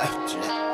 after that.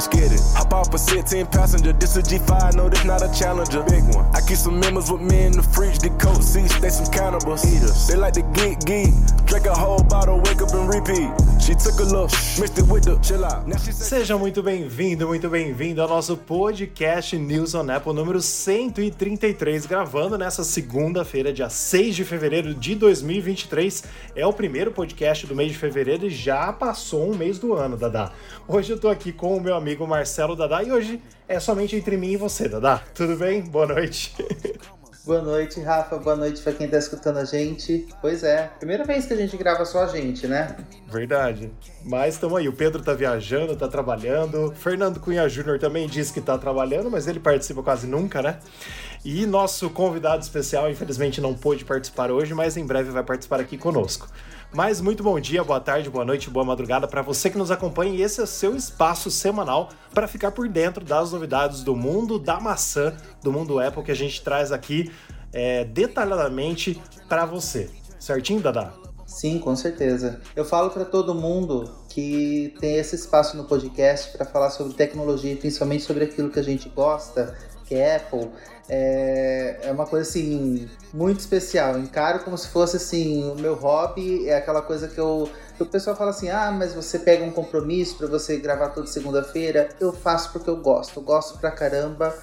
Let's get it. Hop off a 16 passenger. This a G5, no, this not a challenger. Big one. I keep some members with me in the fridge. The coat seats, they some cannibals. Eaters. They like to geek, geek. Drink a whole bottle, wake up and repeat. She took a look, mixed it with the chill out. Seja muito bem-vindo, muito bem-vindo ao nosso podcast News on Apple número 133, gravando nessa segunda-feira, dia 6 de fevereiro de 2023. É o primeiro podcast do mês de fevereiro e já passou um mês do ano, Dada. Hoje eu tô aqui com o meu amigo Marcelo Dada e hoje é somente entre mim e você, Dada. Tudo bem? Boa noite. Boa noite, Rafa. Boa noite para quem tá escutando a gente. Pois é, primeira vez que a gente grava só a gente, né? Verdade. Mas estamos aí. O Pedro tá viajando, tá trabalhando. Fernando Cunha Júnior também disse que tá trabalhando, mas ele participa quase nunca, né? E nosso convidado especial, infelizmente, não pôde participar hoje, mas em breve vai participar aqui conosco. Mas muito bom dia, boa tarde, boa noite, boa madrugada para você que nos acompanha. E esse é o seu espaço semanal para ficar por dentro das novidades do mundo da maçã, do mundo Apple que a gente traz aqui é, detalhadamente para você. Certinho, Dada? Sim, com certeza. Eu falo para todo mundo que tem esse espaço no podcast para falar sobre tecnologia, principalmente sobre aquilo que a gente gosta, Apple é, é uma coisa assim muito especial. Encaro como se fosse assim o meu hobby é aquela coisa que eu o pessoal fala assim: ah, mas você pega um compromisso para você gravar toda segunda-feira. Eu faço porque eu gosto. Gosto pra caramba.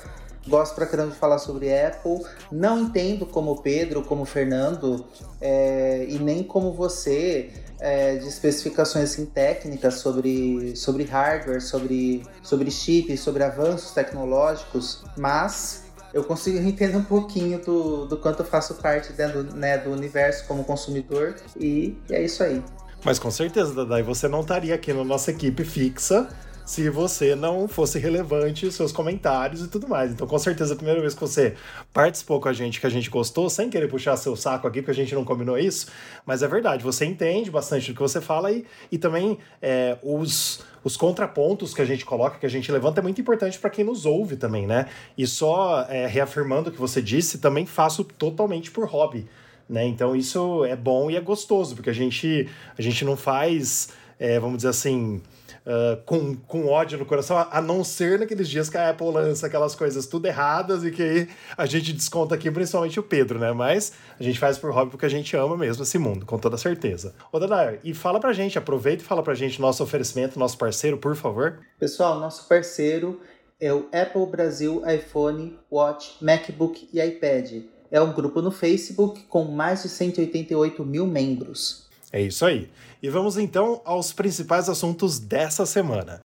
Gosto pra caramba de falar sobre Apple. Não entendo como Pedro, como Fernando, é, e nem como você, é, de especificações assim, técnicas sobre, sobre hardware, sobre, sobre chips, sobre avanços tecnológicos, mas eu consigo entender um pouquinho do, do quanto eu faço parte dentro, né, do universo como consumidor e, e é isso aí. Mas com certeza, Dadai, você não estaria aqui na nossa equipe fixa se você não fosse relevante seus comentários e tudo mais. Então, com certeza, a primeira vez que você participou com a gente, que a gente gostou, sem querer puxar seu saco aqui, porque a gente não combinou isso, mas é verdade, você entende bastante do que você fala e, e também é, os, os contrapontos que a gente coloca, que a gente levanta, é muito importante para quem nos ouve também, né? E só é, reafirmando o que você disse, também faço totalmente por hobby. Né? Então isso é bom e é gostoso, porque a gente, a gente não faz, é, vamos dizer assim, uh, com, com ódio no coração, a, a, não ser naqueles dias que a Apple lança aquelas coisas tudo erradas e que aí a gente desconta aqui, principalmente o Pedro, né? Mas a gente faz por hobby porque a gente ama mesmo esse mundo, com toda certeza. Ô, Dadair, e fala pra gente, aproveita e fala pra gente nosso oferecimento, nosso parceiro, por favor. Pessoal, nosso parceiro é o Apple Brasil iPhone, Watch, MacBook e iPad. É um grupo no Facebook com mais de 188 mil membros. É isso aí. E vamos então aos principais assuntos dessa semana.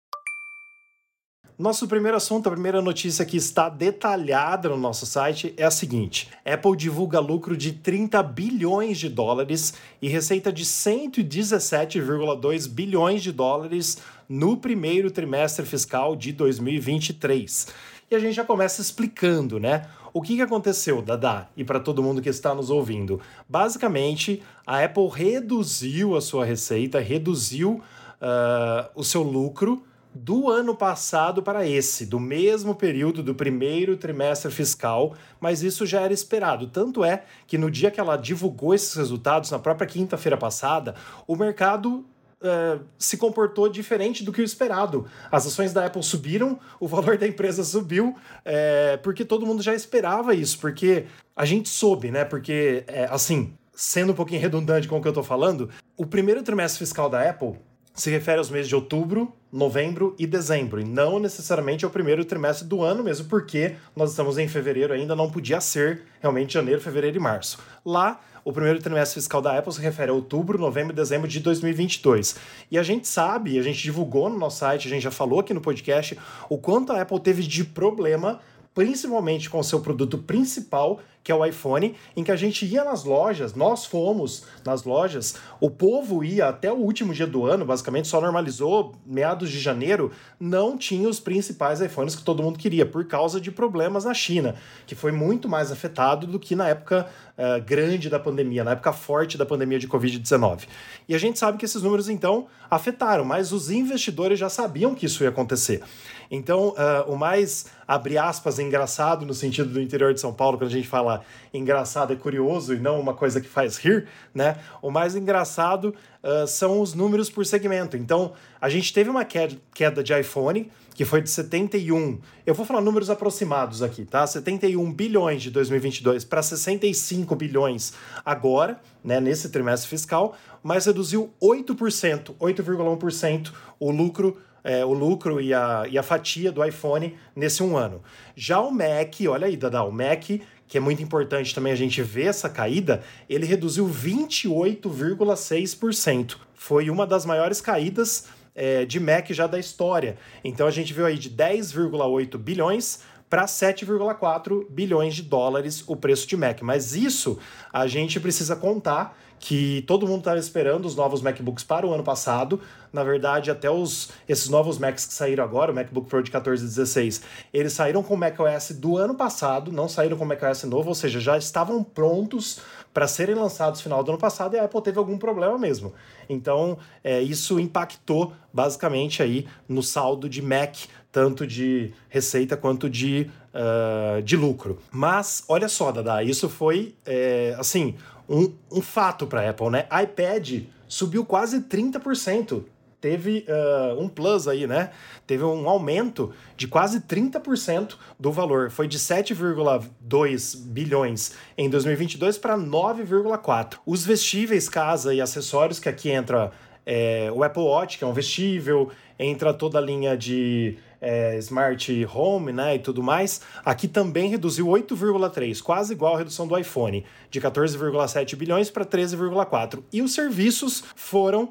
Nosso primeiro assunto, a primeira notícia que está detalhada no nosso site é a seguinte: Apple divulga lucro de 30 bilhões de dólares e receita de 117,2 bilhões de dólares no primeiro trimestre fiscal de 2023. E a gente já começa explicando, né? O que, que aconteceu, Dada, e para todo mundo que está nos ouvindo? Basicamente, a Apple reduziu a sua receita, reduziu uh, o seu lucro do ano passado para esse, do mesmo período do primeiro trimestre fiscal, mas isso já era esperado. Tanto é que no dia que ela divulgou esses resultados, na própria quinta-feira passada, o mercado Uh, se comportou diferente do que o esperado. As ações da Apple subiram, o valor da empresa subiu, é, porque todo mundo já esperava isso, porque a gente soube, né? Porque, é, assim, sendo um pouquinho redundante com o que eu tô falando, o primeiro trimestre fiscal da Apple se refere aos meses de outubro, novembro e dezembro, e não necessariamente ao primeiro trimestre do ano mesmo, porque nós estamos em fevereiro ainda, não podia ser realmente janeiro, fevereiro e março. Lá, o primeiro trimestre fiscal da Apple se refere a outubro, novembro e dezembro de 2022. E a gente sabe, a gente divulgou no nosso site, a gente já falou aqui no podcast, o quanto a Apple teve de problema principalmente com o seu produto principal, que é o iPhone, em que a gente ia nas lojas, nós fomos nas lojas, o povo ia até o último dia do ano, basicamente só normalizou meados de janeiro, não tinha os principais iPhones que todo mundo queria, por causa de problemas na China, que foi muito mais afetado do que na época uh, grande da pandemia, na época forte da pandemia de Covid-19. E a gente sabe que esses números, então, afetaram, mas os investidores já sabiam que isso ia acontecer. Então, uh, o mais, abre aspas, engraçado no sentido do interior de São Paulo, quando a gente fala engraçado é curioso e não uma coisa que faz rir, né? O mais engraçado uh, são os números por segmento. Então, a gente teve uma queda de iPhone, que foi de 71, eu vou falar números aproximados aqui, tá? 71 bilhões de 2022 para 65 bilhões agora, né, nesse trimestre fiscal, mas reduziu 8%, 8,1% o lucro é, o lucro e a, e a fatia do iPhone nesse um ano. Já o Mac, olha aí, Dada, o Mac, que é muito importante também a gente ver essa caída, ele reduziu 28,6%. Foi uma das maiores caídas é, de Mac já da história. Então a gente viu aí de 10,8 bilhões para 7,4 bilhões de dólares o preço de Mac. Mas isso a gente precisa contar que todo mundo estava esperando os novos MacBooks para o ano passado. Na verdade, até os esses novos Macs que saíram agora, o MacBook Pro de 14 e 16, eles saíram com o macOS do ano passado, não saíram com o macOS novo, ou seja, já estavam prontos para serem lançados no final do ano passado e a Apple teve algum problema mesmo. Então, é, isso impactou basicamente aí no saldo de Mac, tanto de receita quanto de, uh, de lucro. Mas, olha só, Dada, isso foi, é, assim, um, um fato para Apple, né? iPad subiu quase 30%. Teve uh, um plus aí, né? Teve um aumento de quase 30% do valor. Foi de 7,2 bilhões em 2022 para 9,4. Os vestíveis, casa e acessórios, que aqui entra é, o Apple Watch, que é um vestível, entra toda a linha de é, Smart Home né, e tudo mais, aqui também reduziu 8,3, quase igual a redução do iPhone, de 14,7 bilhões para 13,4. E os serviços foram uh,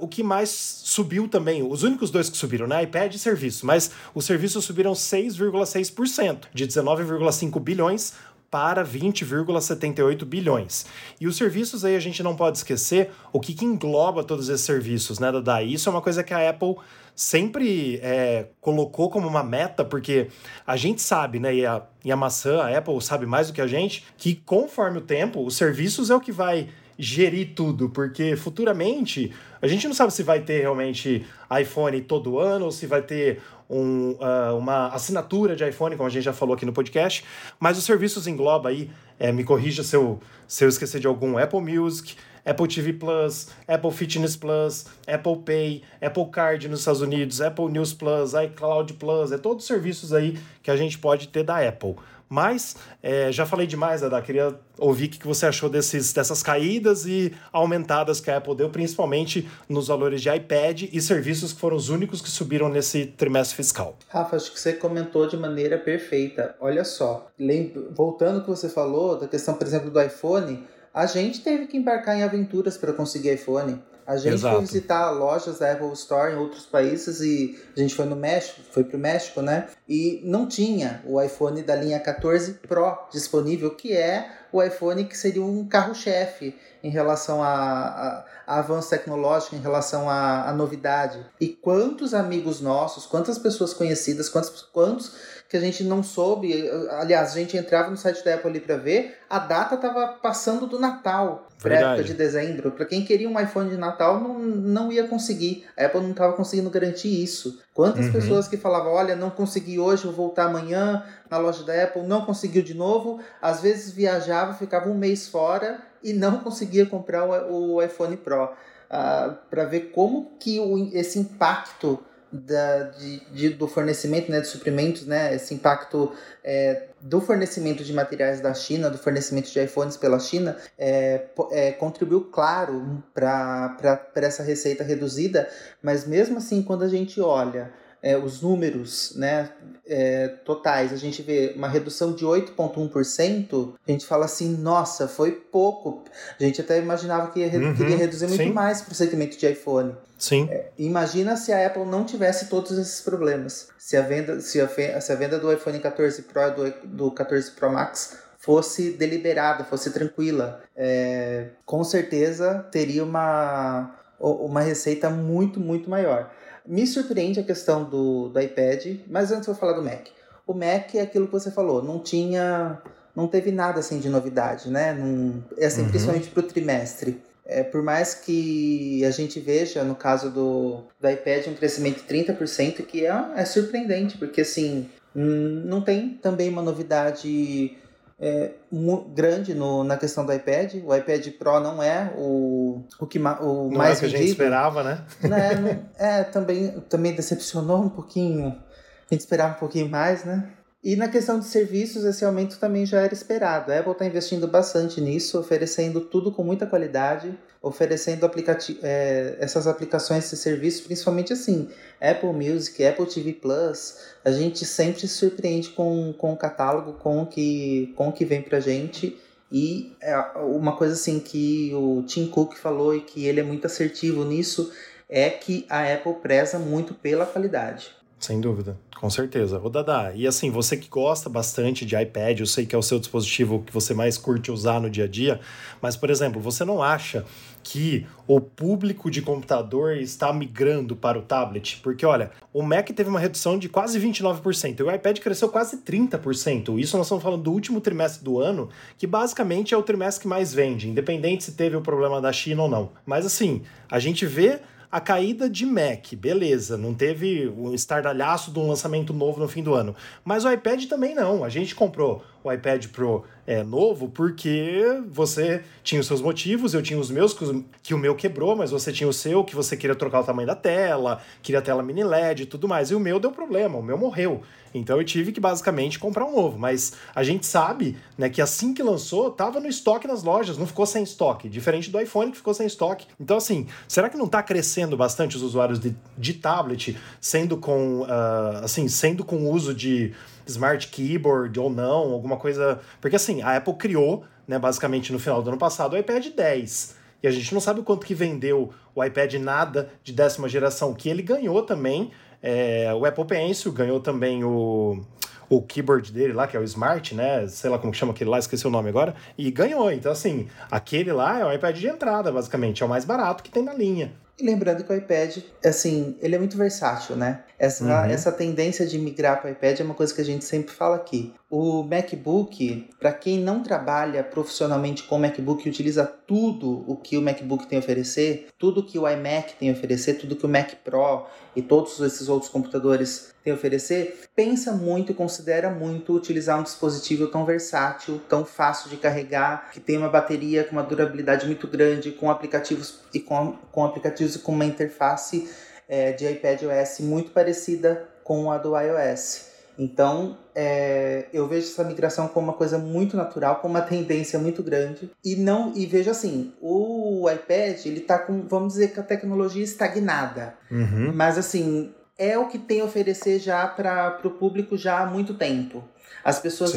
o que mais subiu também, os únicos dois que subiram, né, iPad e serviços, mas os serviços subiram 6,6%, de 19,5 bilhões para 20,78 bilhões. E os serviços aí a gente não pode esquecer o que, que engloba todos esses serviços, né, Dada? Isso é uma coisa que a Apple sempre é, colocou como uma meta, porque a gente sabe, né, e a, e a maçã, a Apple sabe mais do que a gente, que conforme o tempo, os serviços é o que vai gerir tudo, porque futuramente a gente não sabe se vai ter realmente iPhone todo ano ou se vai ter um, uh, uma assinatura de iPhone, como a gente já falou aqui no podcast, mas os serviços engloba aí, é, me corrija se eu, se eu esquecer de algum, Apple Music, Apple TV Plus, Apple Fitness Plus, Apple Pay, Apple Card nos Estados Unidos, Apple News Plus, iCloud Plus, é todos os serviços aí que a gente pode ter da Apple. Mas é, já falei demais, Adá. Queria ouvir o que você achou desses, dessas caídas e aumentadas que a Apple deu, principalmente nos valores de iPad e serviços que foram os únicos que subiram nesse trimestre fiscal. Rafa, acho que você comentou de maneira perfeita. Olha só, voltando ao que você falou, da questão, por exemplo, do iPhone, a gente teve que embarcar em aventuras para conseguir iPhone. A gente Exato. foi visitar lojas da Apple Store em outros países e a gente foi no México, foi pro México, né? E não tinha o iPhone da linha 14 Pro disponível, que é o iPhone que seria um carro-chefe em relação a, a, a, avanço tecnológico, em relação a novidade. E quantos amigos nossos, quantas pessoas conhecidas, quantos, quantos que a gente não soube. Aliás, a gente entrava no site da Apple ali para ver, a data estava passando do Natal, época de dezembro. Para quem queria um iPhone de Natal, não, não ia conseguir. A Apple não estava conseguindo garantir isso. Quantas uhum. pessoas que falavam, olha, não consegui hoje, vou voltar amanhã na loja da Apple, não conseguiu de novo. Às vezes viajava, ficava um mês fora e não conseguia comprar o, o iPhone Pro. Uh, ah, para ver como que o, esse impacto da, de, de, do fornecimento né, de suprimentos, né, esse impacto é, do fornecimento de materiais da China, do fornecimento de iPhones pela China, é, é, contribuiu, claro, para essa receita reduzida, mas mesmo assim, quando a gente olha é, os números né, é, totais, a gente vê uma redução de 8,1%, a gente fala assim, nossa, foi pouco. A gente até imaginava que ia, uhum, queria reduzir muito sim. mais para o segmento de iPhone. Sim. É, imagina se a Apple não tivesse todos esses problemas. Se a venda, se a, se a venda do iPhone 14 Pro e do, do 14 Pro Max fosse deliberada, fosse tranquila. É, com certeza teria uma, uma receita muito, muito maior. Me surpreende a questão do, do iPad, mas antes eu vou falar do Mac. O Mac é aquilo que você falou, não tinha. Não teve nada assim de novidade, né? Não, é assim, uhum. principalmente para o trimestre. É, por mais que a gente veja, no caso do, do iPad, um crescimento de 30%, que é, é surpreendente, porque assim, não tem também uma novidade é, grande no, na questão do iPad. O iPad Pro não é o, o, que, o não mais é o que vendido. a gente esperava, né? né? É, também, também decepcionou um pouquinho. A gente esperava um pouquinho mais, né? E na questão de serviços, esse aumento também já era esperado. A Apple está investindo bastante nisso, oferecendo tudo com muita qualidade, oferecendo aplicati é, essas aplicações de serviços, principalmente assim, Apple Music, Apple TV Plus. A gente sempre se surpreende com, com o catálogo, com o que, com o que vem pra gente. E é uma coisa assim que o Tim Cook falou e que ele é muito assertivo nisso é que a Apple preza muito pela qualidade. Sem dúvida, com certeza. O Dada, e assim, você que gosta bastante de iPad, eu sei que é o seu dispositivo que você mais curte usar no dia a dia, mas, por exemplo, você não acha que o público de computador está migrando para o tablet? Porque, olha, o Mac teve uma redução de quase 29% e o iPad cresceu quase 30%. Isso nós estamos falando do último trimestre do ano, que basicamente é o trimestre que mais vende, independente se teve o problema da China ou não. Mas, assim, a gente vê a caída de Mac, beleza, não teve um estardalhaço de um lançamento novo no fim do ano. Mas o iPad também não. A gente comprou o iPad Pro é, novo porque você tinha os seus motivos, eu tinha os meus, que o meu quebrou, mas você tinha o seu, que você queria trocar o tamanho da tela, queria tela mini LED e tudo mais. E o meu deu problema, o meu morreu. Então eu tive que basicamente comprar um novo. Mas a gente sabe né, que assim que lançou, tava no estoque nas lojas, não ficou sem estoque. Diferente do iPhone que ficou sem estoque. Então, assim, será que não está crescendo bastante os usuários de, de tablet, sendo com, uh, assim, sendo com uso de smart keyboard ou não, alguma coisa. Porque assim, a Apple criou, né, basicamente no final do ano passado, o iPad 10. E a gente não sabe o quanto que vendeu o iPad nada de décima geração, que ele ganhou também é, o Apple Pencil ganhou também o, o keyboard dele lá, que é o Smart, né? Sei lá como chama aquele lá, esqueci o nome agora. E ganhou. Então, assim, aquele lá é o iPad de entrada, basicamente. É o mais barato que tem na linha. E lembrando que o iPad, assim, ele é muito versátil, né? Essa, uhum. essa tendência de migrar para o iPad é uma coisa que a gente sempre fala aqui. O MacBook, para quem não trabalha profissionalmente com o MacBook e utiliza tudo o que o MacBook tem a oferecer, tudo que o iMac tem a oferecer, tudo que o Mac Pro e todos esses outros computadores têm a oferecer, pensa muito e considera muito utilizar um dispositivo tão versátil, tão fácil de carregar, que tem uma bateria com uma durabilidade muito grande, com aplicativos e com, com aplicativos e com uma interface é, de iPadOS muito parecida com a do iOS. Então, é, eu vejo essa migração como uma coisa muito natural, com uma tendência muito grande. E não e vejo assim, o iPad, ele tá com, vamos dizer que a tecnologia estagnada. Uhum. Mas assim, é o que tem a oferecer já para o público já há muito tempo. As pessoas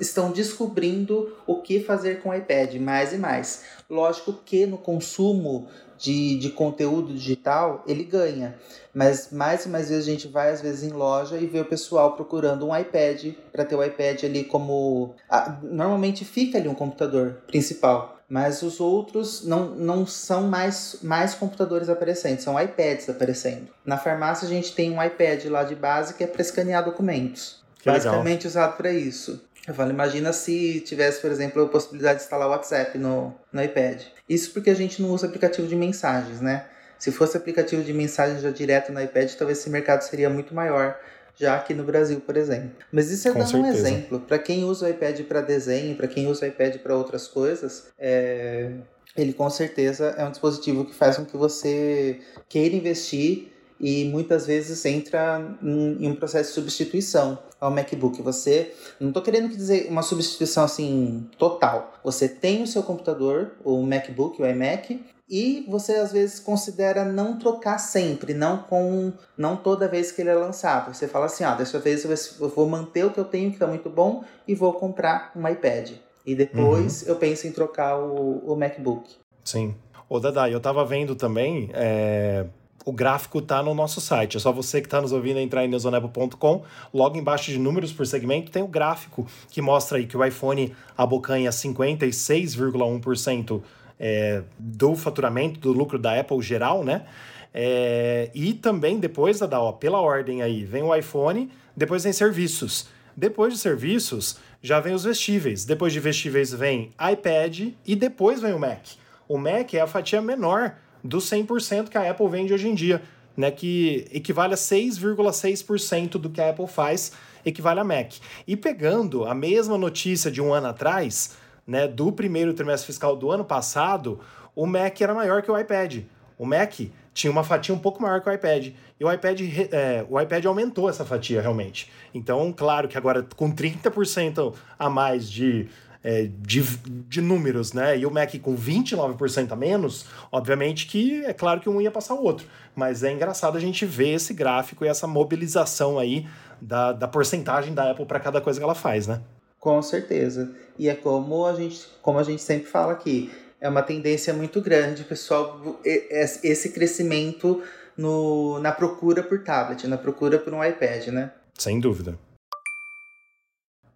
estão descobrindo o que fazer com o iPad mais e mais. Lógico que no consumo de, de conteúdo digital, ele ganha. Mas mais e mais vezes a gente vai, às vezes, em loja e vê o pessoal procurando um iPad para ter o iPad ali como. Ah, normalmente fica ali um computador principal. Mas os outros não, não são mais, mais computadores aparecendo, são iPads aparecendo. Na farmácia a gente tem um iPad lá de base que é para escanear documentos. Que basicamente legal. usado para isso. Eu falo, imagina se tivesse, por exemplo, a possibilidade de instalar o WhatsApp no, no iPad. Isso porque a gente não usa aplicativo de mensagens, né? Se fosse aplicativo de mensagens já direto no iPad, talvez esse mercado seria muito maior já aqui no Brasil, por exemplo. Mas isso é Com dando certeza. um exemplo. Para quem usa o iPad para desenho, para quem usa o iPad para outras coisas, é... ele com certeza é um dispositivo que faz com que você queira investir e muitas vezes entra em um processo de substituição ao MacBook. Você, não estou querendo dizer uma substituição assim total. Você tem o seu computador, o MacBook, o iMac, e você às vezes considera não trocar sempre, não com não toda vez que ele é lançado. Você fala assim, ah, dessa vez eu vou manter o que eu tenho que está muito bom e vou comprar um iPad. E depois uhum. eu penso em trocar o, o MacBook. Sim. Ô Dada, eu estava vendo também, é o gráfico está no nosso site. É só você que está nos ouvindo entrar em neozonepo.com. Logo embaixo de números por segmento tem o gráfico que mostra aí que o iPhone abocanha 56,1% é, do faturamento, do lucro da Apple geral, né? É, e também depois da ó, pela ordem aí, vem o iPhone, depois vem serviços. Depois de serviços, já vem os vestíveis. Depois de vestíveis vem iPad e depois vem o Mac. O Mac é a fatia menor do 100% que a Apple vende hoje em dia, né, que equivale a 6,6% do que a Apple faz, equivale a Mac. E pegando a mesma notícia de um ano atrás, né, do primeiro trimestre fiscal do ano passado, o Mac era maior que o iPad. O Mac tinha uma fatia um pouco maior que o iPad. E o iPad, é, o iPad aumentou essa fatia realmente. Então, claro que agora com 30% a mais de, é, de, de números, né? E o Mac com 29% a menos, obviamente que é claro que um ia passar o outro. Mas é engraçado a gente ver esse gráfico e essa mobilização aí da, da porcentagem da Apple para cada coisa que ela faz, né? Com certeza. E é como a gente, como a gente sempre fala aqui, é uma tendência muito grande, pessoal, esse crescimento no, na procura por tablet, na procura por um iPad, né? Sem dúvida.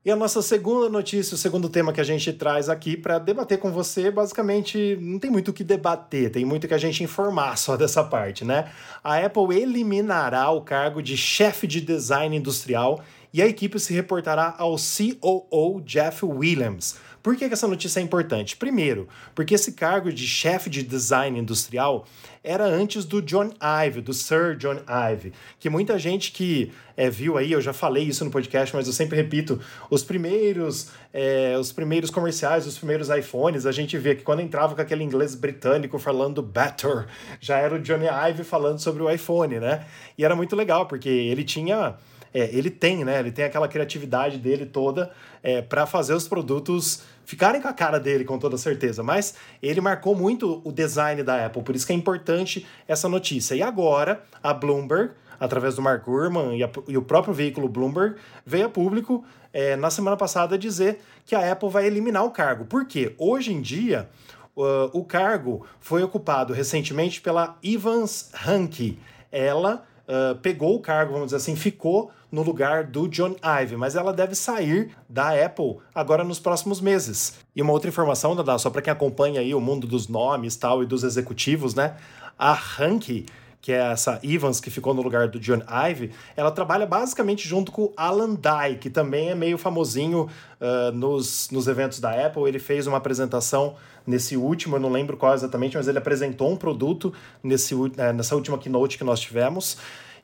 E a nossa segunda notícia, o segundo tema que a gente traz aqui para debater com você, basicamente não tem muito o que debater, tem muito que a gente informar só dessa parte, né? A Apple eliminará o cargo de chefe de design industrial e a equipe se reportará ao COO Jeff Williams. Por que, essa notícia é importante? Primeiro, porque esse cargo de chefe de design industrial era antes do John Ive, do Sir John Ive, que muita gente que é, viu aí, eu já falei isso no podcast, mas eu sempre repito, os primeiros, é, os primeiros comerciais, os primeiros iPhones, a gente vê que quando entrava com aquele inglês britânico falando better, já era o Johnny Ive falando sobre o iPhone, né? E era muito legal, porque ele tinha é, ele tem, né? Ele tem aquela criatividade dele toda é, para fazer os produtos ficarem com a cara dele, com toda certeza. Mas ele marcou muito o design da Apple, por isso que é importante essa notícia. E agora, a Bloomberg, através do Mark Gurman e, a, e o próprio veículo Bloomberg, veio a público é, na semana passada dizer que a Apple vai eliminar o cargo. Por quê? Hoje em dia, uh, o cargo foi ocupado recentemente pela Evans Hanke. Ela uh, pegou o cargo, vamos dizer assim, ficou no lugar do John Ive, mas ela deve sair da Apple agora nos próximos meses. E uma outra informação, Dada, só para quem acompanha aí o mundo dos nomes tal e dos executivos, né? A Hanke, que é essa Evans que ficou no lugar do John Ive, ela trabalha basicamente junto com Alan Dye, que também é meio famosinho uh, nos, nos eventos da Apple. Ele fez uma apresentação nesse último, eu não lembro qual exatamente, mas ele apresentou um produto nesse, uh, nessa última keynote que nós tivemos.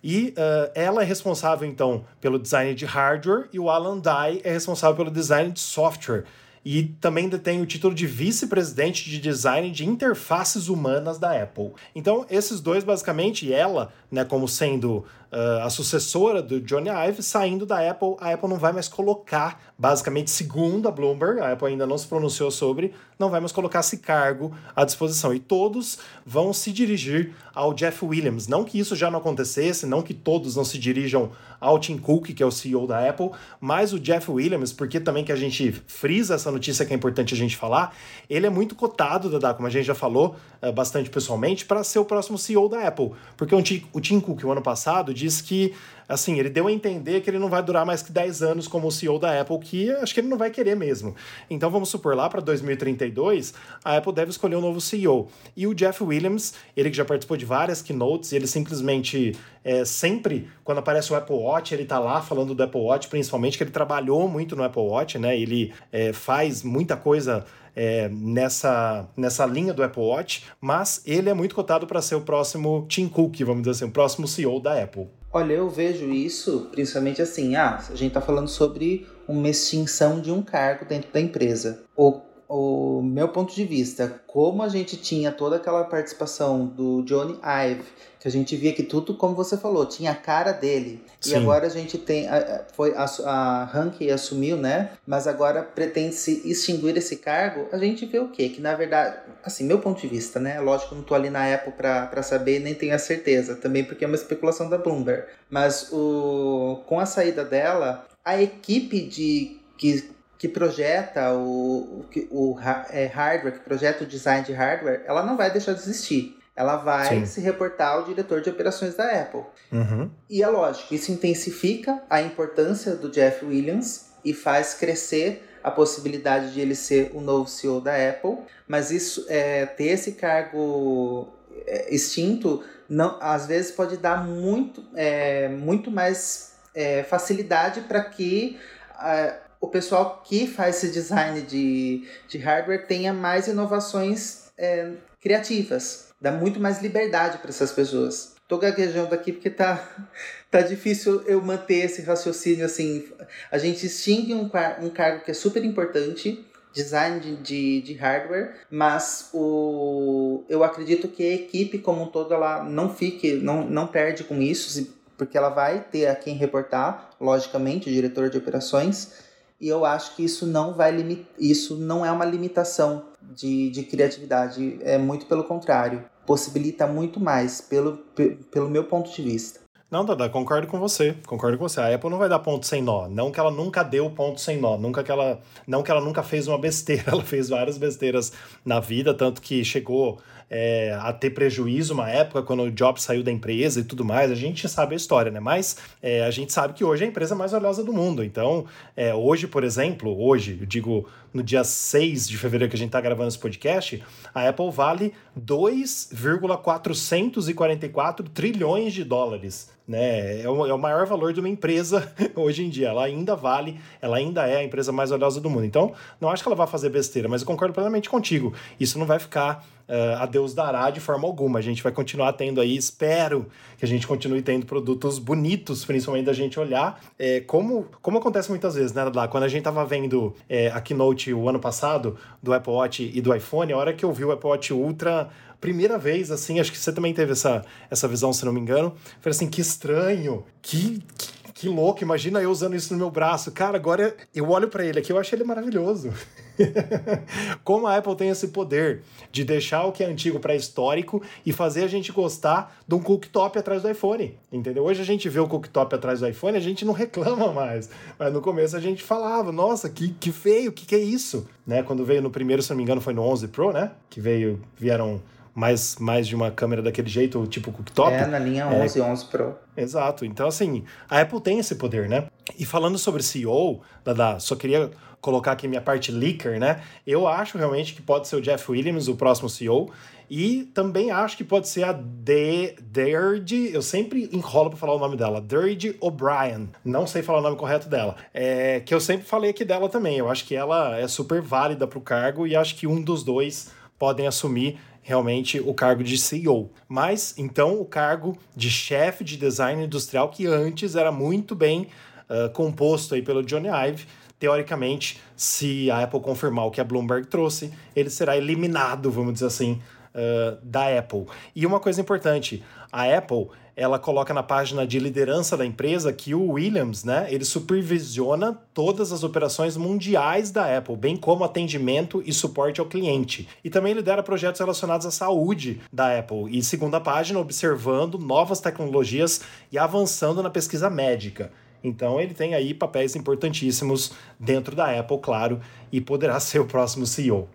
E uh, ela é responsável, então, pelo design de hardware e o Alan Dye é responsável pelo design de software. E também detém o título de vice-presidente de design de interfaces humanas da Apple. Então, esses dois, basicamente, ela, né, como sendo uh, a sucessora do Johnny Ive, saindo da Apple, a Apple não vai mais colocar, basicamente, segundo a Bloomberg, a Apple ainda não se pronunciou sobre, não vai mais colocar esse cargo à disposição. E todos vão se dirigir ao Jeff Williams. Não que isso já não acontecesse, não que todos não se dirijam ao Tim Cook, que é o CEO da Apple, mas o Jeff Williams, porque também que a gente frisa essa notícia que é importante a gente falar, ele é muito cotado, Dada, como a gente já falou uh, bastante pessoalmente, para ser o próximo CEO da Apple. Porque o Tim, Tim Cook, o ano passado, disse que, assim, ele deu a entender que ele não vai durar mais que 10 anos como CEO da Apple, que acho que ele não vai querer mesmo. Então vamos supor, lá para 2032, a Apple deve escolher um novo CEO. E o Jeff Williams, ele que já participou de várias keynotes, ele simplesmente é, sempre, quando aparece o Apple Watch, ele tá lá falando do Apple Watch, principalmente que ele trabalhou muito no Apple Watch, né? Ele é, faz muita coisa é, nessa, nessa linha do Apple Watch, mas ele é muito cotado para ser o próximo Tim Cook, vamos dizer assim, o próximo CEO da Apple. Olha, eu vejo isso principalmente assim, ah, a gente está falando sobre uma extinção de um cargo dentro da empresa. O o meu ponto de vista, como a gente tinha toda aquela participação do Johnny Ive, que a gente via que tudo, como você falou, tinha a cara dele. Sim. E agora a gente tem. A, foi a, a Hank assumiu, né? Mas agora pretende se extinguir esse cargo. A gente vê o quê? Que na verdade, assim, meu ponto de vista, né? Lógico, eu não tô ali na Apple para saber, nem tenho a certeza. Também porque é uma especulação da Bloomberg. Mas o, com a saída dela, a equipe de que que projeta o, o, o é, hardware, que projeta o design de hardware, ela não vai deixar de existir. Ela vai Sim. se reportar ao diretor de operações da Apple. Uhum. E é lógico, isso intensifica a importância do Jeff Williams e faz crescer a possibilidade de ele ser o novo CEO da Apple, mas isso é, ter esse cargo é, extinto não, às vezes pode dar muito, é, muito mais é, facilidade para que é, o pessoal que faz esse design de, de hardware tenha mais inovações é, criativas, dá muito mais liberdade para essas pessoas. Tô gaguejando aqui porque tá, tá difícil eu manter esse raciocínio assim. A gente extingue um, um cargo que é super importante, design de, de, de, hardware, mas o, eu acredito que a equipe como um todo ela não fique, não, não perde com isso, porque ela vai ter a quem reportar, logicamente, o diretor de operações, e eu acho que isso não vai limit... isso não é uma limitação de, de criatividade, é muito pelo contrário, possibilita muito mais, pelo, pelo meu ponto de vista. Não, Dada, concordo com você. Concordo com você. A Apple não vai dar ponto sem nó. Não que ela nunca deu ponto sem nó. Nunca que ela, não que ela nunca fez uma besteira. Ela fez várias besteiras na vida, tanto que chegou é, a ter prejuízo uma época quando o Jobs saiu da empresa e tudo mais. A gente sabe a história, né? Mas é, a gente sabe que hoje é a empresa mais valiosa do mundo. Então, é, hoje, por exemplo, hoje, eu digo no dia 6 de fevereiro que a gente está gravando esse podcast, a Apple vale 2,444 trilhões de dólares. Né? É, o, é o maior valor de uma empresa hoje em dia. Ela ainda vale, ela ainda é a empresa mais valiosa do mundo. Então, não acho que ela vai fazer besteira, mas eu concordo plenamente contigo. Isso não vai ficar uh, a Deus dará de forma alguma. A gente vai continuar tendo aí, espero que a gente continue tendo produtos bonitos, principalmente da gente olhar. É, como, como acontece muitas vezes, né, lá Quando a gente tava vendo é, a Keynote o ano passado do Apple Watch e do iPhone, a hora que eu vi o Apple Watch Ultra primeira vez, assim, acho que você também teve essa, essa visão, se não me engano. Falei assim, que estranho, que que louco, imagina eu usando isso no meu braço. Cara, agora eu olho para ele aqui, eu acho ele maravilhoso. Como a Apple tem esse poder de deixar o que é antigo para histórico e fazer a gente gostar de um cooktop atrás do iPhone, entendeu? Hoje a gente vê o cooktop atrás do iPhone, a gente não reclama mais, mas no começo a gente falava, nossa, que, que feio, que que é isso? Né? Quando veio no primeiro, se não me engano, foi no 11 Pro, né? Que veio, vieram mais, mais de uma câmera daquele jeito, tipo cooktop. É, na linha 11 é, 11 Pro. Exato. Então, assim, a Apple tem esse poder, né? E falando sobre CEO, Dada, só queria colocar aqui minha parte leaker, né? Eu acho realmente que pode ser o Jeff Williams, o próximo CEO. E também acho que pode ser a De eu sempre enrolo para falar o nome dela, Deirdre O'Brien. Não sei falar o nome correto dela. É, que eu sempre falei aqui dela também. Eu acho que ela é super válida para o cargo e acho que um dos dois podem assumir realmente o cargo de CEO. Mas então o cargo de chefe de design industrial, que antes era muito bem uh, composto aí pelo Johnny Ive, teoricamente, se a Apple confirmar o que a Bloomberg trouxe, ele será eliminado, vamos dizer assim, uh, da Apple. E uma coisa importante, a Apple ela coloca na página de liderança da empresa que o Williams, né, ele supervisiona todas as operações mundiais da Apple, bem como atendimento e suporte ao cliente. E também lidera projetos relacionados à saúde da Apple. E segundo a página, observando novas tecnologias e avançando na pesquisa médica. Então ele tem aí papéis importantíssimos dentro da Apple, claro, e poderá ser o próximo CEO.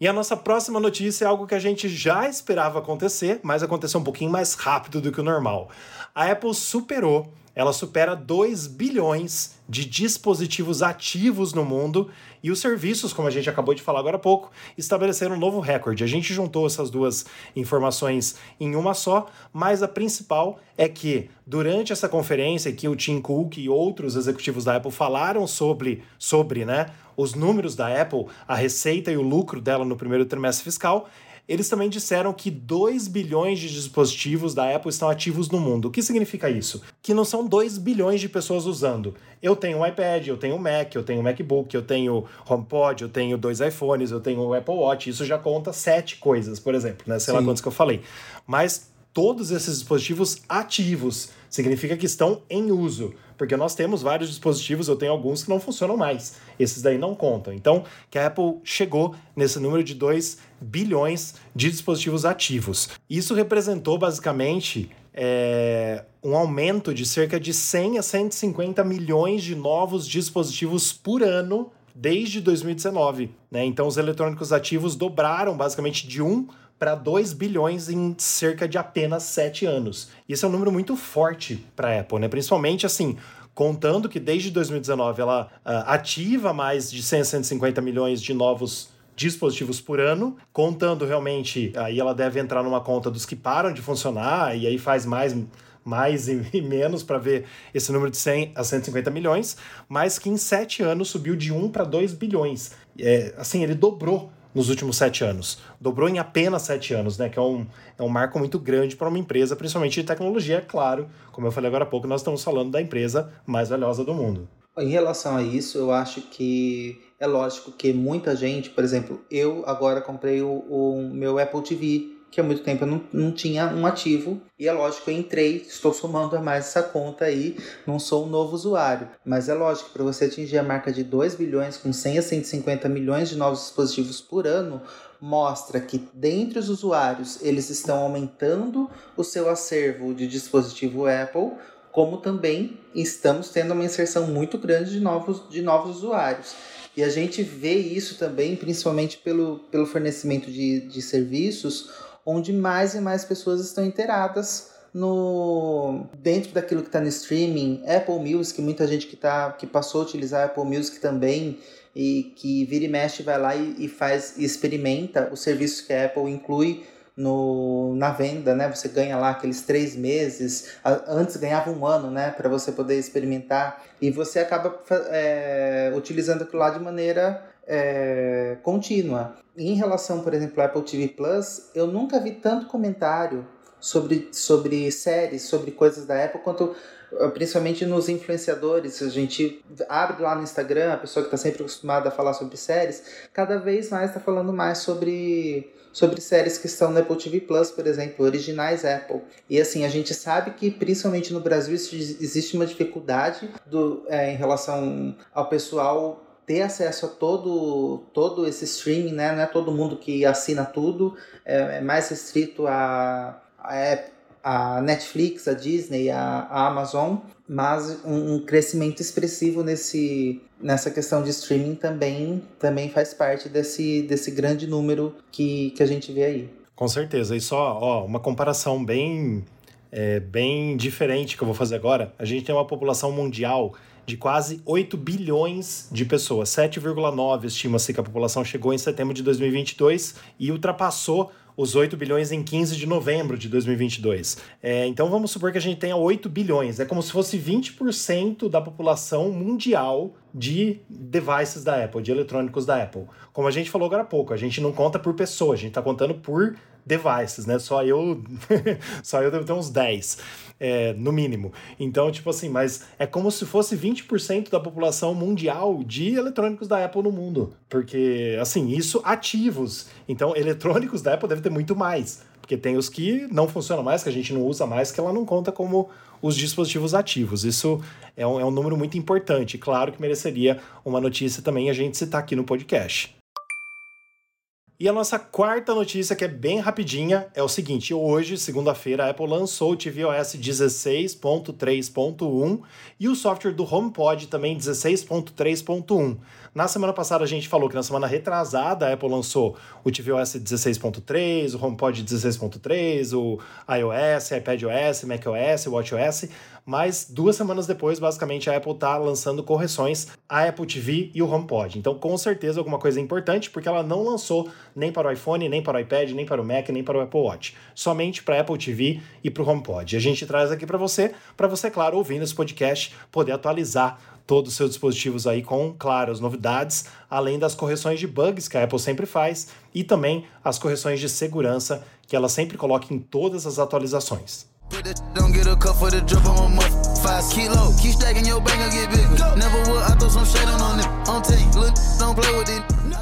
E a nossa próxima notícia é algo que a gente já esperava acontecer, mas aconteceu um pouquinho mais rápido do que o normal. A Apple superou, ela supera 2 bilhões de dispositivos ativos no mundo e os serviços, como a gente acabou de falar agora há pouco, estabeleceram um novo recorde. A gente juntou essas duas informações em uma só, mas a principal é que durante essa conferência que o Tim Cook e outros executivos da Apple falaram sobre, sobre né, os números da Apple, a receita e o lucro dela no primeiro trimestre fiscal, eles também disseram que 2 bilhões de dispositivos da Apple estão ativos no mundo. O que significa isso? Que não são 2 bilhões de pessoas usando. Eu tenho um iPad, eu tenho um Mac, eu tenho um MacBook, eu tenho HomePod, eu tenho dois iPhones, eu tenho o um Apple Watch. Isso já conta sete coisas, por exemplo, né? Sei Sim. lá quantos que eu falei. Mas todos esses dispositivos ativos significa que estão em uso porque nós temos vários dispositivos, eu tenho alguns que não funcionam mais. Esses daí não contam. Então, que a Apple chegou nesse número de 2 bilhões de dispositivos ativos. Isso representou basicamente é, um aumento de cerca de 100 a 150 milhões de novos dispositivos por ano desde 2019. Né? Então, os eletrônicos ativos dobraram basicamente de 1 para 2 bilhões em cerca de apenas 7 anos. Isso é um número muito forte para a Apple, né? Principalmente assim, contando que desde 2019 ela uh, ativa mais de 100 150 milhões de novos dispositivos por ano, contando realmente, aí ela deve entrar numa conta dos que param de funcionar e aí faz mais mais e menos para ver esse número de 100 a 150 milhões, mas que em sete anos subiu de 1 para 2 bilhões. É, assim, ele dobrou nos últimos sete anos. Dobrou em apenas sete anos, né? Que é um, é um marco muito grande para uma empresa, principalmente de tecnologia, é claro. Como eu falei agora há pouco, nós estamos falando da empresa mais valiosa do mundo. Em relação a isso, eu acho que é lógico que muita gente, por exemplo, eu agora comprei o, o meu Apple TV que há muito tempo eu não, não tinha um ativo. E é lógico eu entrei, estou somando a mais essa conta aí, não sou um novo usuário. Mas é lógico, para você atingir a marca de 2 bilhões com 100 a 150 milhões de novos dispositivos por ano, mostra que dentre os usuários eles estão aumentando o seu acervo de dispositivo Apple, como também estamos tendo uma inserção muito grande de novos, de novos usuários. E a gente vê isso também, principalmente pelo, pelo fornecimento de, de serviços, onde mais e mais pessoas estão inteiradas no dentro daquilo que está no streaming, Apple Music, muita gente que tá que passou a utilizar Apple Music também e que vira e mexe vai lá e, e faz e experimenta os serviços que a Apple inclui no, na venda, né? Você ganha lá aqueles três meses, antes ganhava um ano, né? Para você poder experimentar e você acaba é, utilizando aquilo lá de maneira é, contínua. Em relação, por exemplo, ao Apple TV Plus, eu nunca vi tanto comentário sobre, sobre séries, sobre coisas da Apple, quanto ah, principalmente nos influenciadores. A gente abre lá no Instagram, a pessoa que está sempre acostumada a falar sobre séries, cada vez mais está falando mais sobre sobre séries que estão no Apple TV Plus, por exemplo, originais Apple. E assim, a gente sabe que principalmente no Brasil existe uma dificuldade do, é, em relação ao pessoal ter acesso a todo, todo esse streaming, né? Não é todo mundo que assina tudo, é, é mais restrito a, a, a, Netflix, a Disney, a, a Amazon, mas um, um, crescimento expressivo nesse, nessa questão de streaming também, também faz parte desse, desse grande número que, que a gente vê aí. Com certeza. E só ó, uma comparação bem, é, bem diferente que eu vou fazer agora. A gente tem uma população mundial de quase 8 bilhões de pessoas. 7,9 estima-se que a população chegou em setembro de 2022 e ultrapassou os 8 bilhões em 15 de novembro de 2022. É, então vamos supor que a gente tenha 8 bilhões. É como se fosse 20% da população mundial de devices da Apple, de eletrônicos da Apple. Como a gente falou agora há pouco, a gente não conta por pessoa, a gente está contando por devices, né? Só eu, só eu devo ter uns 10, é, no mínimo. Então, tipo assim, mas é como se fosse 20% da população mundial de eletrônicos da Apple no mundo. Porque, assim, isso ativos. Então, eletrônicos da Apple deve ter muito mais. Porque tem os que não funcionam mais, que a gente não usa mais, que ela não conta como os dispositivos ativos. Isso é um, é um número muito importante. Claro que mereceria uma notícia também a gente citar aqui no podcast. E a nossa quarta notícia, que é bem rapidinha, é o seguinte: hoje, segunda-feira, a Apple lançou o tvOS 16.3.1 e o software do HomePod também 16.3.1. Na semana passada a gente falou que na semana retrasada a Apple lançou o tvOS 16.3, o HomePod 16.3, o iOS, iPadOS, macOS, WatchOS mas duas semanas depois, basicamente, a Apple está lançando correções à Apple TV e o HomePod. Então, com certeza, alguma coisa importante, porque ela não lançou nem para o iPhone, nem para o iPad, nem para o Mac, nem para o Apple Watch. Somente para a Apple TV e para o HomePod. E a gente traz aqui para você, para você, claro, ouvindo esse podcast, poder atualizar todos os seus dispositivos aí com, claro, as novidades, além das correções de bugs que a Apple sempre faz e também as correções de segurança que ela sempre coloca em todas as atualizações.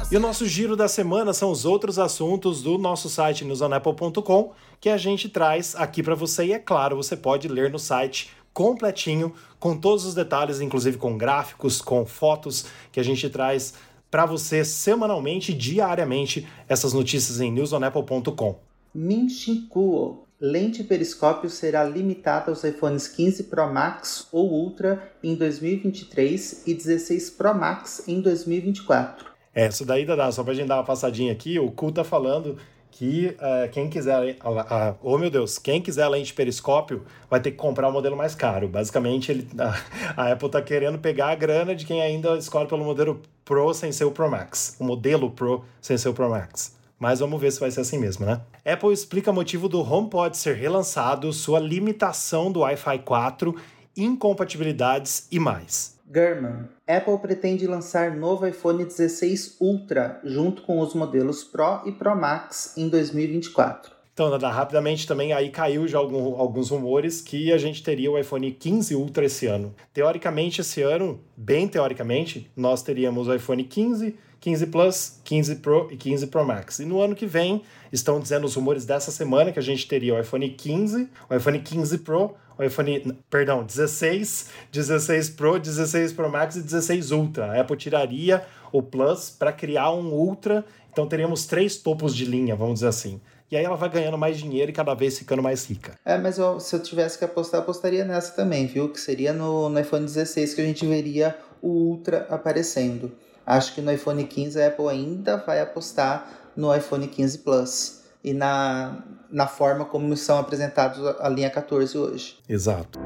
E o nosso giro da semana são os outros assuntos do nosso site newsonapple.com que a gente traz aqui para você e é claro, você pode ler no site completinho com todos os detalhes, inclusive com gráficos, com fotos que a gente traz para você semanalmente, diariamente essas notícias em newsonapple.com. Minchikuo Lente periscópio será limitada aos iPhones 15 Pro Max ou Ultra em 2023 e 16 Pro Max em 2024. É, isso daí, Dada, só pra gente dar uma passadinha aqui, o Ku tá falando que uh, quem quiser, uh, uh, oh meu Deus, quem quiser a lente periscópio vai ter que comprar o um modelo mais caro. Basicamente, ele, a, a Apple está querendo pegar a grana de quem ainda escolhe pelo modelo Pro sem ser o Pro Max, o modelo Pro sem ser o Pro Max. Mas vamos ver se vai ser assim mesmo, né? Apple explica o motivo do HomePod ser relançado, sua limitação do Wi-Fi 4, incompatibilidades e mais. German, Apple pretende lançar novo iPhone 16 Ultra junto com os modelos Pro e Pro Max em 2024. Então, Nada, rapidamente também aí caiu já algum, alguns rumores que a gente teria o iPhone 15 Ultra esse ano. Teoricamente, esse ano, bem teoricamente, nós teríamos o iPhone 15, 15 Plus, 15 Pro e 15 Pro Max. E no ano que vem, estão dizendo os rumores dessa semana que a gente teria o iPhone 15, o iPhone 15 Pro, o iPhone, perdão, 16, 16 Pro, 16 Pro Max e 16 Ultra. A Apple tiraria o Plus para criar um Ultra, então teríamos três topos de linha, vamos dizer assim. E aí ela vai ganhando mais dinheiro e cada vez ficando mais rica. É, mas eu, se eu tivesse que apostar, apostaria nessa também, viu? Que seria no, no iPhone 16 que a gente veria o Ultra aparecendo. Acho que no iPhone 15 a Apple ainda vai apostar no iPhone 15 Plus e na, na forma como são apresentados a linha 14 hoje. Exato.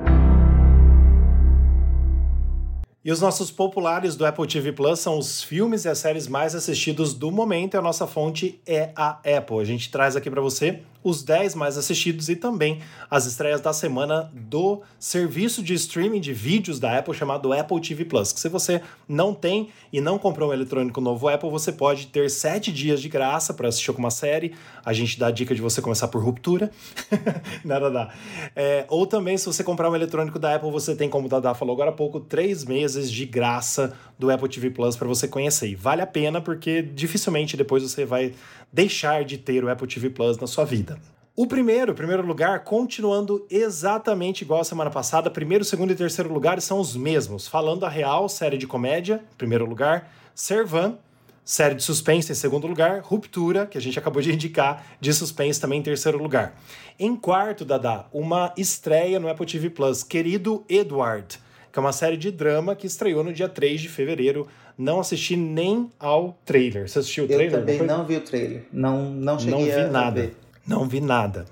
E os nossos populares do Apple TV Plus são os filmes e as séries mais assistidos do momento e a nossa fonte é a Apple. A gente traz aqui para você os 10 mais assistidos e também as estreias da semana do serviço de streaming de vídeos da Apple chamado Apple TV Plus. Que se você não tem e não comprou um eletrônico novo Apple, você pode ter 7 dias de graça para assistir alguma série. A gente dá a dica de você começar por ruptura. Nada dá. É, ou também, se você comprar um eletrônico da Apple, você tem, como o Dada falou agora há pouco, 3 meses de graça do Apple TV Plus para você conhecer. E vale a pena porque dificilmente depois você vai deixar de ter o Apple TV Plus na sua vida. O primeiro, primeiro lugar, continuando exatamente igual a semana passada, primeiro, segundo e terceiro lugar são os mesmos. Falando a real, série de comédia, primeiro lugar, Servan, série de suspense em segundo lugar, Ruptura, que a gente acabou de indicar, de suspense também em terceiro lugar. Em quarto, Dada, uma estreia no Apple TV Plus, Querido Edward, que é uma série de drama que estreou no dia 3 de fevereiro não assisti nem ao trailer. Você assistiu o trailer? Eu também não, vi o trailer. Não, não cheguei não vi a nada. ver. Não vi nada.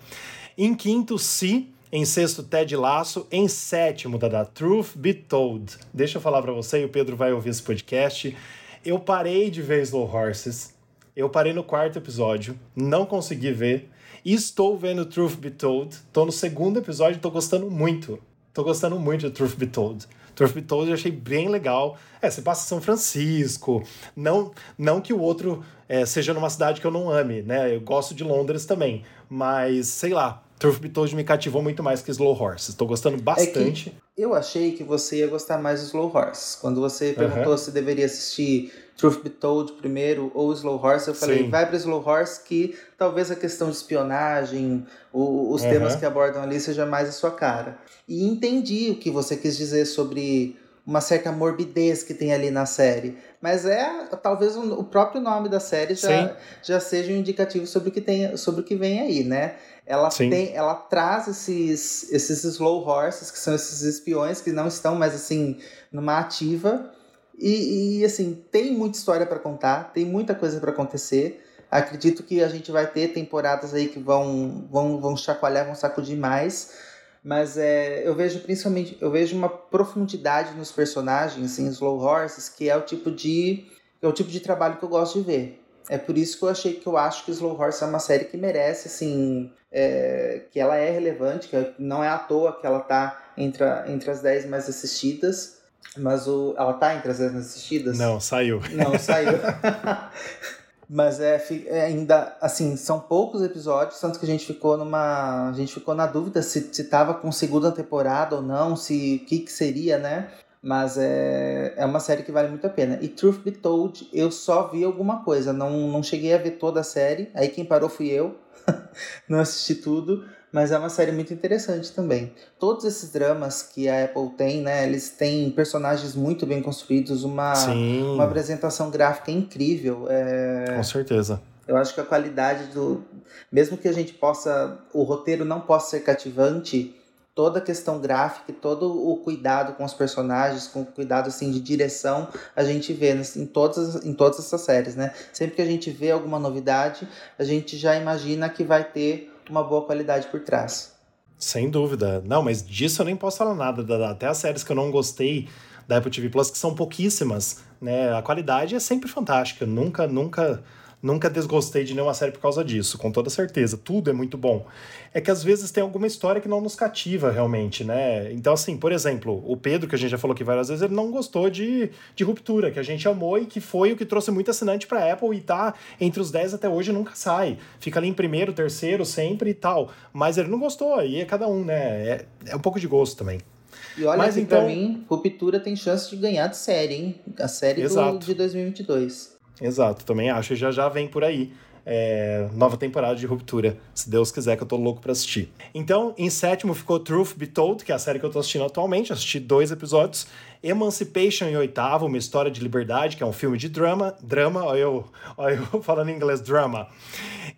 Em quinto, Si. Em sexto, Ted Laço. Em sétimo, da Truth Be Told. Deixa eu falar para você, e o Pedro vai ouvir esse podcast. Eu parei de ver Slow Horses. Eu parei no quarto episódio. Não consegui ver. Estou vendo Truth Be Told. Tô no segundo episódio e tô gostando muito. Tô gostando muito de Truth Be Told. Truth Be Told eu achei bem legal. É, você passa São Francisco. Não, não que o outro é, seja numa cidade que eu não ame, né? Eu gosto de Londres também. Mas, sei lá, Truth Be Told me cativou muito mais que Slow Horses. Estou gostando é bastante. É eu achei que você ia gostar mais de Slow Horses. Quando você perguntou se deveria assistir Truth Be Told primeiro ou Slow Horse, eu falei, Sim. vai para Slow Horse que talvez a questão de espionagem, o, os uhum. temas que abordam ali seja mais a sua cara. E entendi o que você quis dizer sobre uma certa morbidez que tem ali na série. Mas é talvez o próprio nome da série já, já seja um indicativo sobre o que tem, sobre o que vem aí, né? Ela tem, ela traz esses esses slow horses, que são esses espiões que não estão mais assim numa ativa e, e assim, tem muita história para contar, tem muita coisa para acontecer. Acredito que a gente vai ter temporadas aí que vão, vão, vão chacoalhar, vão sacudir mais. Mas é, eu vejo principalmente, eu vejo uma profundidade nos personagens, assim, Slow Horses, que é o tipo de é o tipo de trabalho que eu gosto de ver. É por isso que eu achei que eu acho que Slow Horse é uma série que merece, assim, é, que ela é relevante, que não é à toa que ela tá entre, a, entre as 10 mais assistidas. Mas o, ela tá entre as assistidas? Não, saiu. Não, saiu. Mas é, é, ainda, assim, são poucos episódios, tanto que a gente ficou numa. A gente ficou na dúvida se, se tava com segunda temporada ou não, se o que, que seria, né? Mas é, é uma série que vale muito a pena. E Truth Be Told, eu só vi alguma coisa, não, não cheguei a ver toda a série. Aí quem parou fui eu, não assisti tudo mas é uma série muito interessante também. Todos esses dramas que a Apple tem, né, eles têm personagens muito bem construídos, uma, uma apresentação gráfica incrível. É... Com certeza. Eu acho que a qualidade do. Mesmo que a gente possa. O roteiro não possa ser cativante, toda a questão gráfica, todo o cuidado com os personagens, com o cuidado assim de direção, a gente vê em todas, em todas essas séries, né? Sempre que a gente vê alguma novidade, a gente já imagina que vai ter uma boa qualidade por trás. Sem dúvida. Não, mas disso eu nem posso falar nada. Até as séries que eu não gostei da Apple TV Plus, que são pouquíssimas, né? A qualidade é sempre fantástica. Nunca, nunca Nunca desgostei de nenhuma série por causa disso, com toda certeza. Tudo é muito bom. É que às vezes tem alguma história que não nos cativa realmente, né? Então, assim, por exemplo, o Pedro, que a gente já falou aqui várias vezes, ele não gostou de, de Ruptura, que a gente amou e que foi o que trouxe muito assinante pra Apple e tá entre os 10 até hoje nunca sai. Fica ali em primeiro, terceiro, sempre e tal. Mas ele não gostou, aí é cada um, né? É, é um pouco de gosto também. E olha Mas, que então... pra mim, Ruptura tem chance de ganhar de série, hein? A série do, de 2022. Exato, também acho. Já já vem por aí. É, nova temporada de Ruptura, se Deus quiser, que eu tô louco pra assistir. Então, em sétimo ficou Truth Be Told, que é a série que eu tô assistindo atualmente, assisti dois episódios. Emancipation em oitavo, uma história de liberdade, que é um filme de drama. Drama, olha eu, olha eu falando em inglês, drama.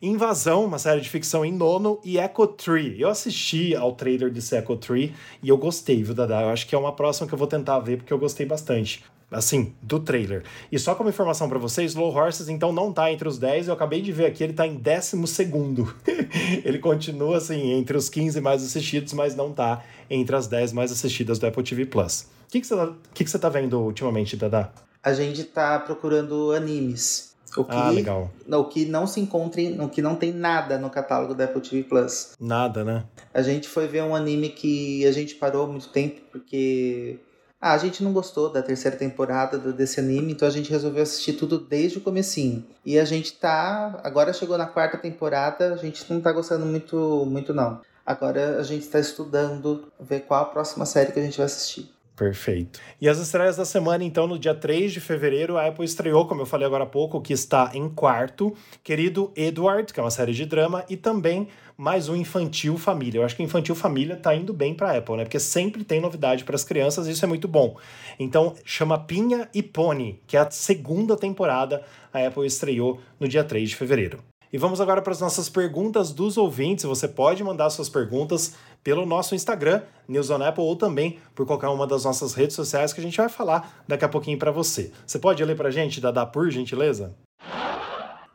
Invasão, uma série de ficção em nono. E Echo Tree. Eu assisti ao trailer desse Echo Tree e eu gostei, viu, Dada? Eu acho que é uma próxima que eu vou tentar ver, porque eu gostei bastante assim, do trailer. E só como informação para vocês, Slow Horses então não tá entre os 10, eu acabei de ver aqui, ele tá em 12 segundo. ele continua assim entre os 15 mais assistidos, mas não tá entre as 10 mais assistidas do Apple TV Plus. O que que você tá, que que você tá vendo ultimamente, Dada? A gente tá procurando animes. O que, ah, legal. O que não se encontra, o que não tem nada no catálogo da Apple TV Plus. Nada, né? A gente foi ver um anime que a gente parou muito tempo porque ah, a gente não gostou da terceira temporada desse anime, então a gente resolveu assistir tudo desde o comecinho. E a gente tá, agora chegou na quarta temporada, a gente não tá gostando muito, muito não. Agora a gente está estudando ver qual a próxima série que a gente vai assistir. Perfeito. E as estreias da semana, então, no dia 3 de fevereiro, a Apple estreou, como eu falei agora há pouco, que está em quarto, Querido Edward, que é uma série de drama, e também mais um Infantil Família. Eu acho que Infantil Família tá indo bem para a Apple, né? Porque sempre tem novidade para as crianças e isso é muito bom. Então, chama Pinha e Pony, que é a segunda temporada, a Apple estreou no dia 3 de fevereiro. E vamos agora para as nossas perguntas dos ouvintes. Você pode mandar suas perguntas pelo nosso Instagram, News on Apple, ou também por qualquer uma das nossas redes sociais que a gente vai falar daqui a pouquinho para você. Você pode ler para a gente, Dada, por gentileza?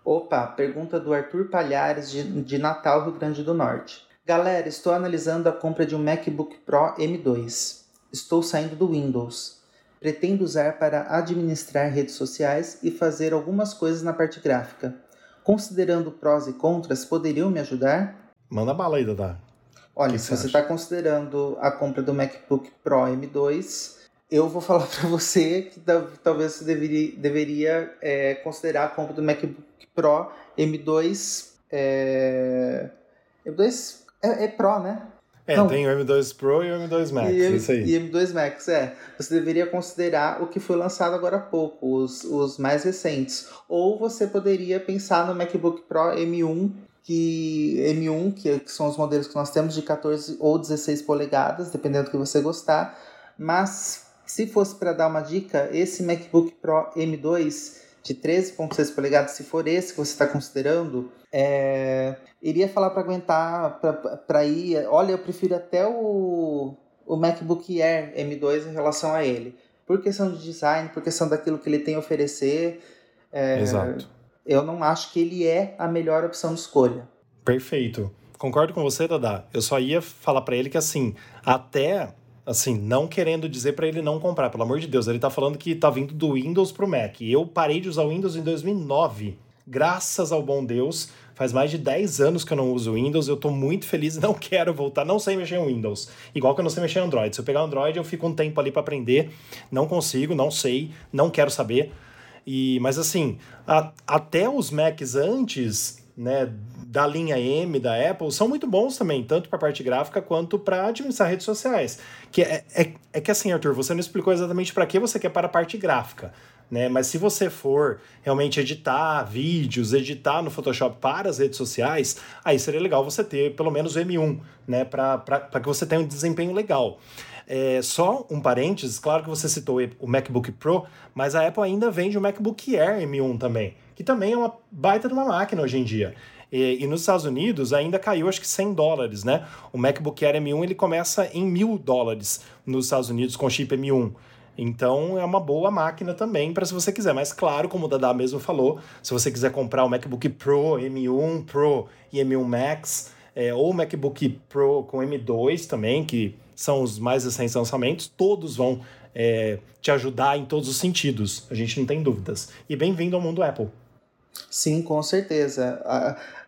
Opa, pergunta do Arthur Palhares, de, de Natal, Rio Grande do Norte. Galera, estou analisando a compra de um MacBook Pro M2. Estou saindo do Windows. Pretendo usar para administrar redes sociais e fazer algumas coisas na parte gráfica considerando prós e contras, poderiam me ajudar? Manda bala aí, Dada. Olha, se você está considerando a compra do MacBook Pro M2, eu vou falar para você que talvez você deveria, deveria é, considerar a compra do MacBook Pro M2. É, M2 é, é Pro, né? É, Não. tem o M2 Pro e o M2 Max, e, isso aí. E M2 Max, é. Você deveria considerar o que foi lançado agora há pouco, os, os mais recentes. Ou você poderia pensar no MacBook Pro M1, que M1, que, que são os modelos que nós temos de 14 ou 16 polegadas, dependendo do que você gostar. Mas se fosse para dar uma dica, esse MacBook Pro M2 de 13.6 polegadas, se for esse que você está considerando, é, iria falar para aguentar, para ir. Olha, eu prefiro até o, o MacBook Air M2 em relação a ele. Por questão de design, por questão daquilo que ele tem a oferecer. É, Exato. Eu não acho que ele é a melhor opção de escolha. Perfeito. Concordo com você, Dada. Eu só ia falar para ele que assim, até assim, não querendo dizer para ele não comprar, pelo amor de Deus, ele tá falando que tá vindo do Windows pro Mac. Eu parei de usar o Windows em 2009. Graças ao bom Deus, faz mais de 10 anos que eu não uso Windows, eu tô muito feliz e não quero voltar, não sei mexer em Windows. Igual que eu não sei mexer em Android. Se eu pegar Android, eu fico um tempo ali para aprender, não consigo, não sei, não quero saber. E, mas assim, a, até os Macs antes, né, da linha M da Apple são muito bons também, tanto para a parte gráfica quanto para administrar redes sociais. Que é, é, é, que assim, Arthur, você não explicou exatamente para que você quer para a parte gráfica. Né? Mas se você for realmente editar vídeos, editar no Photoshop para as redes sociais, aí seria legal você ter pelo menos o M1, né? Para que você tenha um desempenho legal. É, só um parênteses, claro que você citou o MacBook Pro, mas a Apple ainda vende o MacBook Air M1 também, que também é uma baita de uma máquina hoje em dia. E, e, nos Estados Unidos ainda caiu acho que 100 dólares, né? O MacBook Air M1 ele começa em mil dólares nos Estados Unidos com chip M1. Então é uma boa máquina também para se você quiser. Mas claro, como o Dada mesmo falou, se você quiser comprar o MacBook Pro, M1 Pro e M1 Max, é, ou o MacBook Pro com M2 também, que são os mais recentes lançamentos, todos vão é, te ajudar em todos os sentidos. A gente não tem dúvidas. E bem-vindo ao mundo Apple. Sim, com certeza.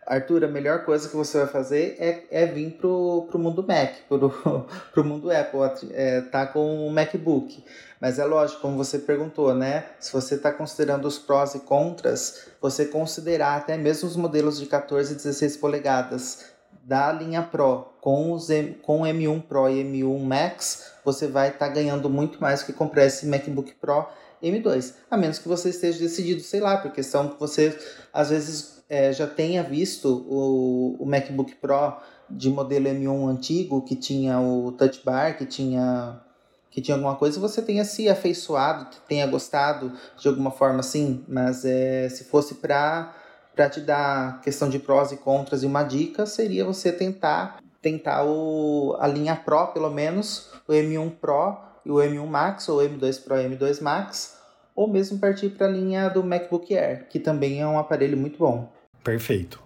Arthur, a melhor coisa que você vai fazer é, é vir pro, pro mundo Mac, pro, pro mundo Apple, é, tá com o MacBook. Mas é lógico, como você perguntou, né? Se você está considerando os prós e contras, você considerar até mesmo os modelos de 14 e 16 polegadas da linha Pro com, os M, com o M1 Pro e M1 Max, você vai estar tá ganhando muito mais que comprar esse MacBook Pro M2. A menos que você esteja decidido, sei lá, por questão que você às vezes é, já tenha visto o, o MacBook Pro de modelo M1 antigo, que tinha o Touch Bar, que tinha que tinha alguma coisa você tenha se afeiçoado, tenha gostado de alguma forma assim, mas é, se fosse para para te dar questão de prós e contras e uma dica seria você tentar tentar o, a linha Pro pelo menos, o M1 Pro e o M1 Max ou M2 Pro e M2 Max, ou mesmo partir para a linha do MacBook Air, que também é um aparelho muito bom. Perfeito.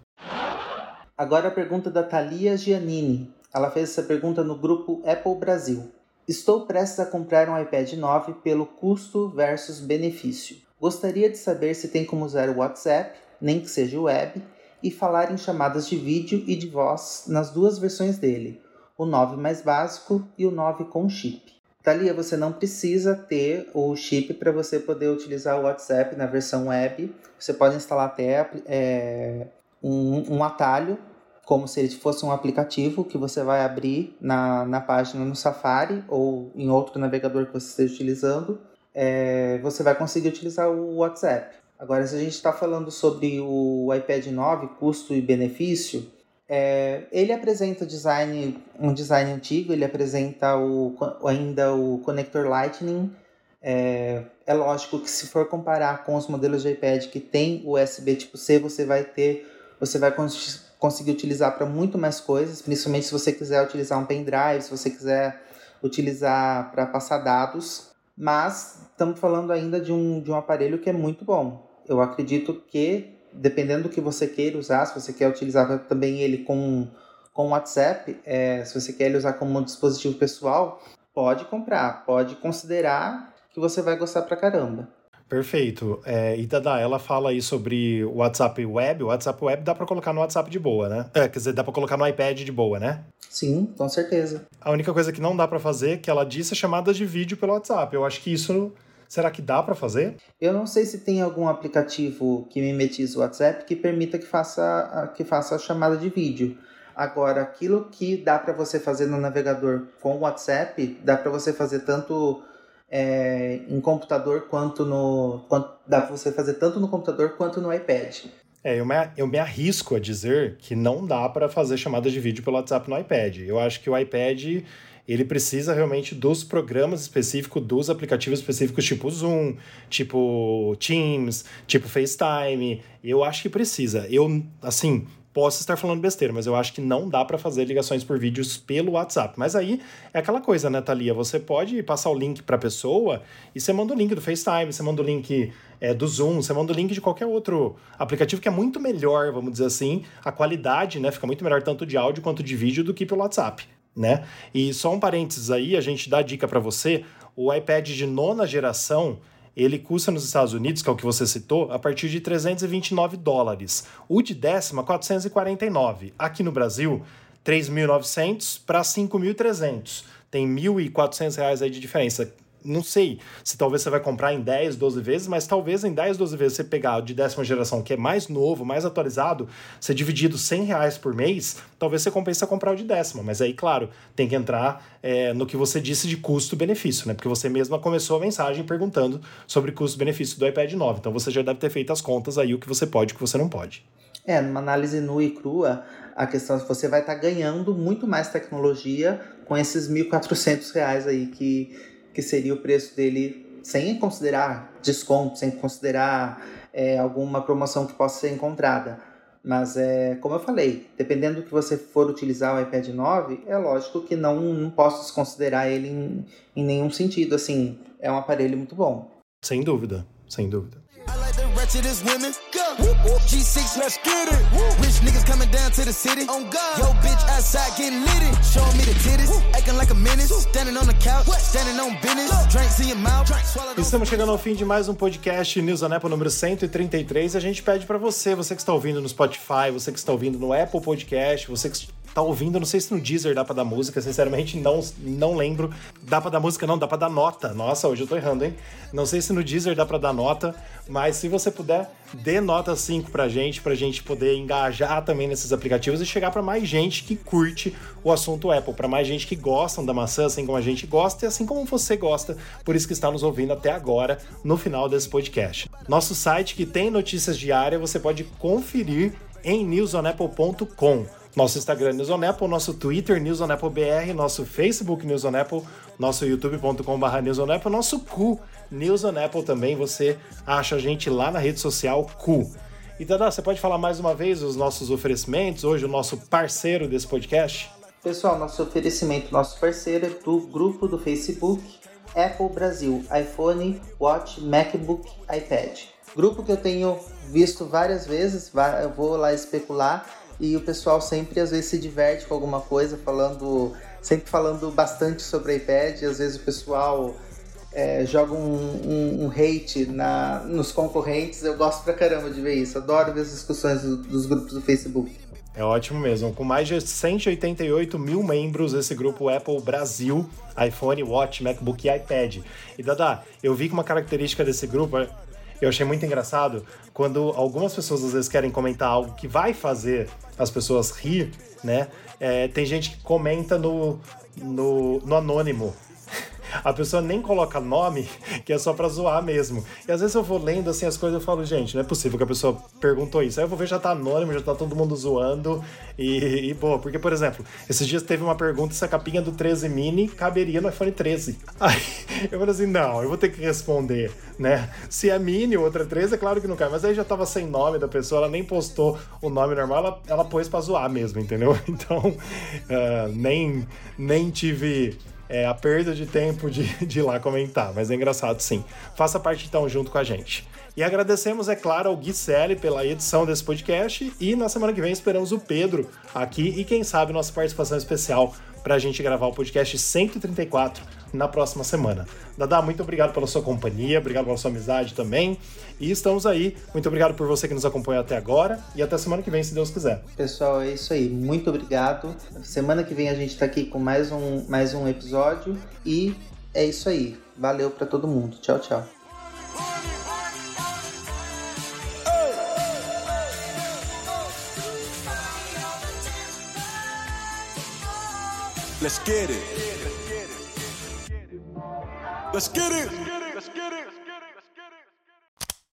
Agora a pergunta da Thalia Giannini. Ela fez essa pergunta no grupo Apple Brasil. Estou prestes a comprar um iPad 9 pelo custo versus benefício. Gostaria de saber se tem como usar o WhatsApp, nem que seja web, e falar em chamadas de vídeo e de voz nas duas versões dele, o 9 mais básico e o 9 com chip. Thalia, você não precisa ter o chip para você poder utilizar o WhatsApp na versão web. Você pode instalar até é, um, um atalho como se ele fosse um aplicativo que você vai abrir na, na página no Safari ou em outro navegador que você esteja utilizando, é, você vai conseguir utilizar o WhatsApp. Agora, se a gente está falando sobre o iPad 9, custo e benefício, é, ele apresenta design, um design antigo, ele apresenta o, ainda o conector Lightning. É, é lógico que se for comparar com os modelos de iPad que tem USB tipo C, você vai ter, você vai conseguir utilizar para muito mais coisas, principalmente se você quiser utilizar um pendrive, se você quiser utilizar para passar dados. Mas estamos falando ainda de um, de um aparelho que é muito bom. Eu acredito que, dependendo do que você queira usar, se você quer utilizar também ele com, com WhatsApp, é, se você quer ele usar como um dispositivo pessoal, pode comprar, pode considerar que você vai gostar pra caramba. Perfeito. É, e Dada, ela fala aí sobre o WhatsApp Web. O WhatsApp Web dá para colocar no WhatsApp de boa, né? É, quer dizer, dá para colocar no iPad de boa, né? Sim, com certeza. A única coisa que não dá para fazer, que ela disse, é chamadas de vídeo pelo WhatsApp. Eu acho que isso Será que dá para fazer? Eu não sei se tem algum aplicativo que mimetiza o WhatsApp que permita que faça, que faça a chamada de vídeo. Agora, aquilo que dá para você fazer no navegador com o WhatsApp, dá para você fazer tanto é, em computador quanto no. Quanto, dá para você fazer tanto no computador quanto no iPad. É, eu me, eu me arrisco a dizer que não dá para fazer chamadas de vídeo pelo WhatsApp no iPad. Eu acho que o iPad ele precisa realmente dos programas específicos, dos aplicativos específicos, tipo Zoom, tipo Teams, tipo FaceTime. Eu acho que precisa. Eu, assim, posso estar falando besteira, mas eu acho que não dá para fazer ligações por vídeos pelo WhatsApp. Mas aí é aquela coisa, né, Thalia? Você pode passar o link para a pessoa e você manda o link do FaceTime, você manda o link é, do Zoom, você manda o link de qualquer outro aplicativo que é muito melhor, vamos dizer assim, a qualidade, né, fica muito melhor tanto de áudio quanto de vídeo do que pelo WhatsApp. Né? E só um parênteses aí, a gente dá dica para você, o iPad de nona geração, ele custa nos Estados Unidos, que é o que você citou, a partir de 329 dólares. O de décima, 449. Aqui no Brasil, 3.900 para 5.300. Tem 1.400 reais aí de diferença não sei se talvez você vai comprar em 10, 12 vezes, mas talvez em 10, 12 vezes você pegar de décima geração, que é mais novo, mais atualizado, você dividido 100 reais por mês, talvez você compensa comprar o de décima. Mas aí, claro, tem que entrar é, no que você disse de custo-benefício, né? Porque você mesma começou a mensagem perguntando sobre custo-benefício do iPad 9. Então você já deve ter feito as contas aí, o que você pode e o que você não pode. É, numa análise nua e crua, a questão é que você vai estar tá ganhando muito mais tecnologia com esses R$ 1.400 aí que que seria o preço dele sem considerar desconto, sem considerar é, alguma promoção que possa ser encontrada. Mas é, como eu falei, dependendo do que você for utilizar o iPad 9, é lógico que não, não posso desconsiderar ele em, em nenhum sentido. Assim, é um aparelho muito bom. Sem dúvida, sem dúvida. ratchetest women. G6, let's get it. Rich niggas coming down to the city. On God. Yo, bitch outside getting litty. Showing me the titties. Acting like a menace. Standing on the couch. Standing on business. Drinks in your mouth. Estamos chegando ao fim de mais um podcast News on Apple número 133. A gente pede para você, você que está ouvindo no Spotify, você que está ouvindo no Apple Podcast, você que tá ouvindo, não sei se no Deezer dá pra dar música, sinceramente não, não lembro. Dá pra dar música? Não, dá pra dar nota. Nossa, hoje eu tô errando, hein? Não sei se no Deezer dá pra dar nota, mas se você puder, dê nota 5 pra gente, pra gente poder engajar também nesses aplicativos e chegar para mais gente que curte o assunto Apple, para mais gente que gostam da maçã, assim como a gente gosta e assim como você gosta, por isso que está nos ouvindo até agora, no final desse podcast. Nosso site que tem notícias diárias, você pode conferir em newsonapple.com nosso Instagram News on Apple, nosso Twitter News on Apple BR, nosso Facebook News on Apple, nosso youtube.com.br News on Apple, nosso cu News on Apple também, você acha a gente lá na rede social cu. E Dada, você pode falar mais uma vez os nossos oferecimentos, hoje o nosso parceiro desse podcast? Pessoal, nosso oferecimento, nosso parceiro é do grupo do Facebook Apple Brasil, iPhone, Watch, MacBook, iPad. Grupo que eu tenho visto várias vezes, eu vou lá especular e o pessoal sempre às vezes se diverte com alguma coisa, falando, sempre falando bastante sobre iPad, às vezes o pessoal é, joga um, um, um, hate na, nos concorrentes, eu gosto pra caramba de ver isso, adoro ver as discussões do, dos grupos do Facebook. É ótimo mesmo. Com mais de 188 mil membros, esse grupo Apple Brasil, iPhone, Watch, MacBook e iPad. E Dada, eu vi que uma característica desse grupo, eu achei muito engraçado quando algumas pessoas às vezes querem comentar algo que vai fazer as pessoas rir, né? É, tem gente que comenta no, no, no anônimo a pessoa nem coloca nome, que é só pra zoar mesmo. E às vezes eu vou lendo assim as coisas e falo, gente, não é possível que a pessoa perguntou isso. Aí eu vou ver, já tá anônimo, já tá todo mundo zoando. E, e boa, porque, por exemplo, esses dias teve uma pergunta se a capinha do 13 mini caberia no iPhone 13. Aí eu falei assim, não, eu vou ter que responder, né? Se é mini ou outra 13, é claro que não cai. Mas aí já tava sem nome da pessoa, ela nem postou o nome normal, ela, ela pôs pra zoar mesmo, entendeu? Então, uh, nem, nem tive é, a perda de tempo de, de ir lá comentar, mas é engraçado sim. Faça parte então junto com a gente. E agradecemos, é claro, ao Gui Selle pela edição desse podcast e na semana que vem esperamos o Pedro aqui e quem sabe nossa participação especial para a gente gravar o podcast 134 na próxima semana. Dada, muito obrigado pela sua companhia, obrigado pela sua amizade também. E estamos aí. Muito obrigado por você que nos acompanhou até agora e até semana que vem, se Deus quiser. Pessoal, é isso aí. Muito obrigado. Semana que vem a gente está aqui com mais um, mais um episódio e é isso aí. Valeu para todo mundo. Tchau, tchau. Let's get it. Let's get it.